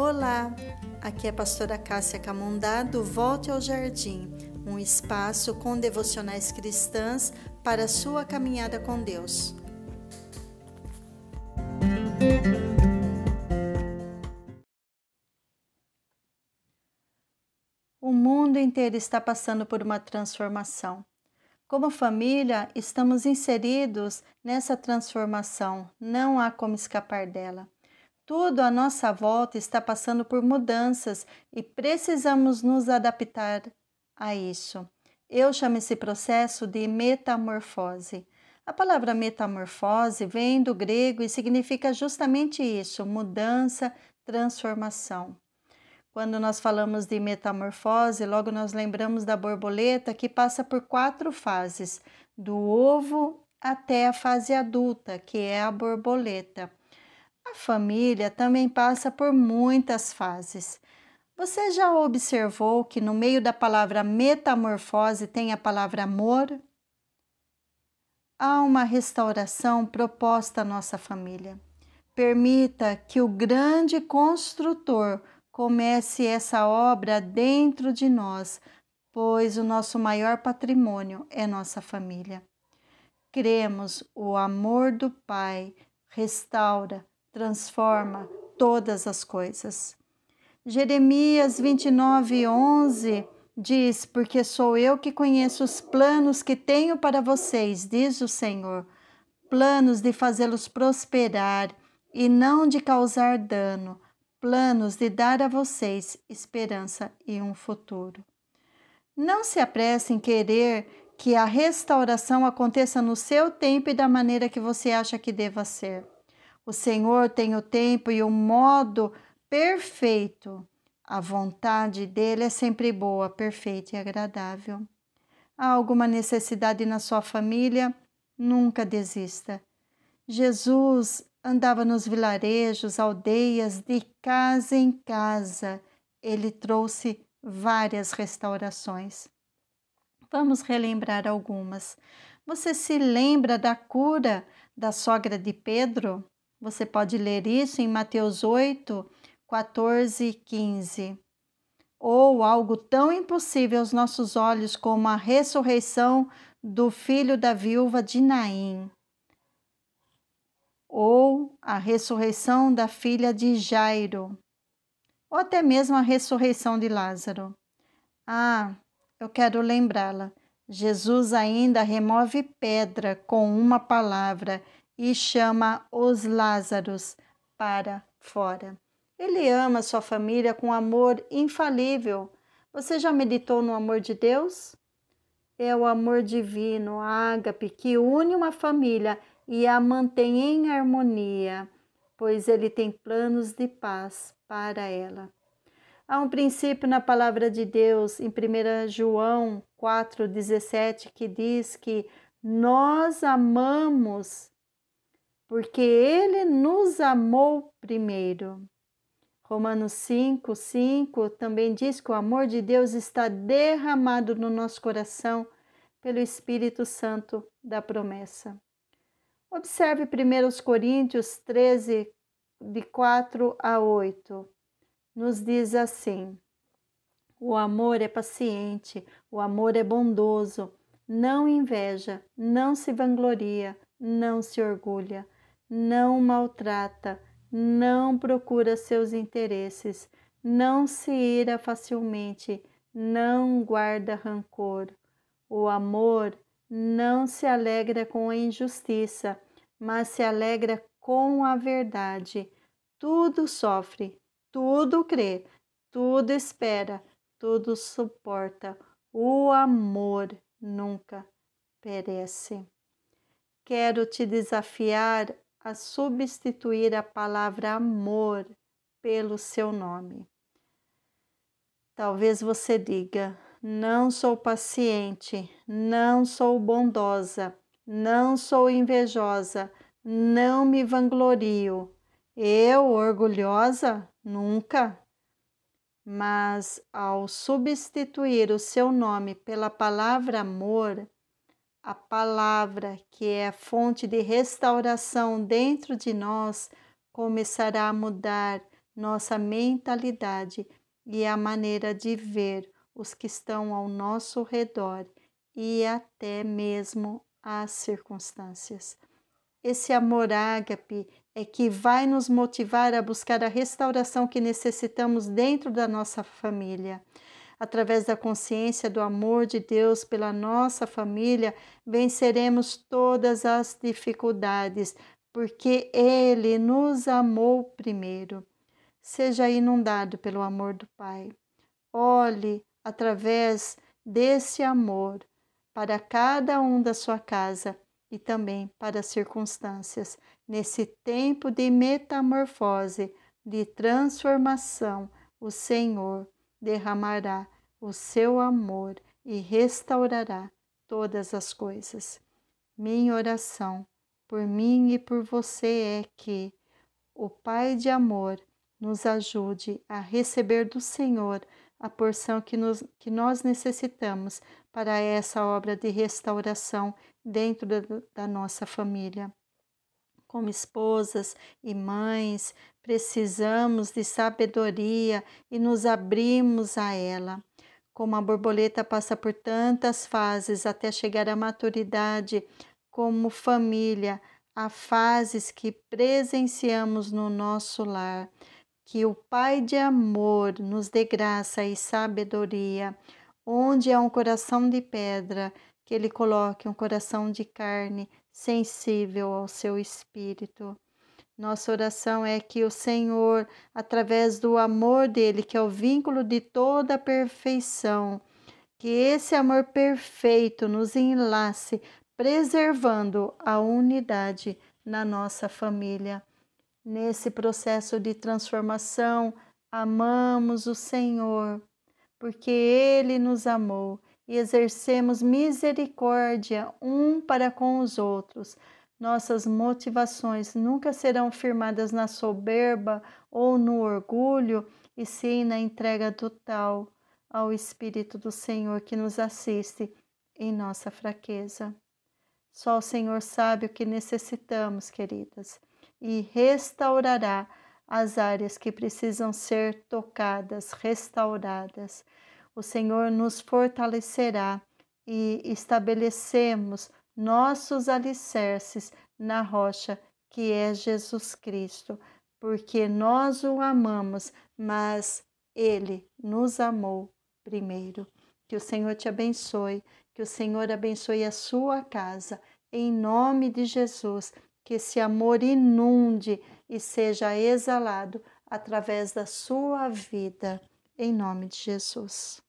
Olá, aqui é a pastora Cássia Camundá do Volte ao Jardim, um espaço com devocionais cristãs para sua caminhada com Deus. O mundo inteiro está passando por uma transformação. Como família, estamos inseridos nessa transformação, não há como escapar dela. Tudo à nossa volta está passando por mudanças e precisamos nos adaptar a isso. Eu chamo esse processo de metamorfose. A palavra metamorfose vem do grego e significa justamente isso: mudança, transformação. Quando nós falamos de metamorfose, logo nós lembramos da borboleta que passa por quatro fases, do ovo até a fase adulta, que é a borboleta. A família também passa por muitas fases. Você já observou que no meio da palavra metamorfose tem a palavra amor? Há uma restauração proposta à nossa família. Permita que o grande construtor comece essa obra dentro de nós, pois o nosso maior patrimônio é nossa família. Cremos o amor do Pai restaura, transforma todas as coisas. Jeremias 29, 11 diz: Porque sou eu que conheço os planos que tenho para vocês, diz o Senhor, planos de fazê-los prosperar e não de causar dano, planos de dar a vocês esperança e um futuro. Não se apresse em querer que a restauração aconteça no seu tempo e da maneira que você acha que deva ser. O Senhor tem o tempo e o modo perfeito. A vontade dele é sempre boa, perfeita e agradável. Há alguma necessidade na sua família? Nunca desista. Jesus andava nos vilarejos, aldeias, de casa em casa. Ele trouxe várias restaurações. Vamos relembrar algumas. Você se lembra da cura da sogra de Pedro? Você pode ler isso em Mateus 8, 14 e 15. Ou algo tão impossível aos nossos olhos como a ressurreição do filho da viúva de Naim. Ou a ressurreição da filha de Jairo. Ou até mesmo a ressurreição de Lázaro. Ah, eu quero lembrá-la. Jesus ainda remove pedra com uma palavra e chama os Lázaros para fora. Ele ama sua família com amor infalível. Você já meditou no amor de Deus? É o amor divino, ágape, que une uma família e a mantém em harmonia, pois ele tem planos de paz para ela. Há um princípio na palavra de Deus, em 1 João 4,17, que diz que nós amamos porque ele nos amou primeiro. Romanos 5, 5 também diz que o amor de Deus está derramado no nosso coração pelo Espírito Santo da promessa. Observe 1 Coríntios 13, de 4 a 8. Nos diz assim: O amor é paciente, o amor é bondoso, não inveja, não se vangloria, não se orgulha não maltrata, não procura seus interesses, não se ira facilmente, não guarda rancor. O amor não se alegra com a injustiça, mas se alegra com a verdade. Tudo sofre, tudo crê, tudo espera, tudo suporta. O amor nunca perece. Quero te desafiar a substituir a palavra amor pelo seu nome. Talvez você diga: não sou paciente, não sou bondosa, não sou invejosa, não me vanglorio. Eu, orgulhosa? Nunca. Mas ao substituir o seu nome pela palavra amor, a palavra, que é a fonte de restauração dentro de nós, começará a mudar nossa mentalidade e a maneira de ver os que estão ao nosso redor e até mesmo as circunstâncias. Esse amor ágape é que vai nos motivar a buscar a restauração que necessitamos dentro da nossa família. Através da consciência do amor de Deus pela nossa família, venceremos todas as dificuldades, porque Ele nos amou primeiro. Seja inundado pelo amor do Pai. Olhe através desse amor para cada um da sua casa e também para as circunstâncias, nesse tempo de metamorfose, de transformação, o Senhor derramará o seu amor e restaurará todas as coisas. Minha oração por mim e por você é que o Pai de amor nos ajude a receber do Senhor a porção que, nos, que nós necessitamos para essa obra de restauração dentro da, da nossa família. Como esposas e mães, precisamos de sabedoria e nos abrimos a ela. Como a borboleta passa por tantas fases até chegar à maturidade, como família, há fases que presenciamos no nosso lar. Que o Pai de amor nos dê graça e sabedoria, onde há um coração de pedra, que Ele coloque um coração de carne sensível ao seu espírito. Nossa oração é que o Senhor, através do amor dele, que é o vínculo de toda a perfeição, que esse amor perfeito nos enlace, preservando a unidade na nossa família. Nesse processo de transformação, amamos o Senhor, porque Ele nos amou e exercemos misericórdia um para com os outros. Nossas motivações nunca serão firmadas na soberba ou no orgulho, e sim na entrega total ao Espírito do Senhor que nos assiste em nossa fraqueza. Só o Senhor sabe o que necessitamos, queridas, e restaurará as áreas que precisam ser tocadas, restauradas o Senhor nos fortalecerá e estabelecemos nossos alicerces na rocha que é Jesus Cristo, porque nós o amamos, mas ele nos amou primeiro. Que o Senhor te abençoe, que o Senhor abençoe a sua casa, em nome de Jesus, que esse amor inunde e seja exalado através da sua vida, em nome de Jesus.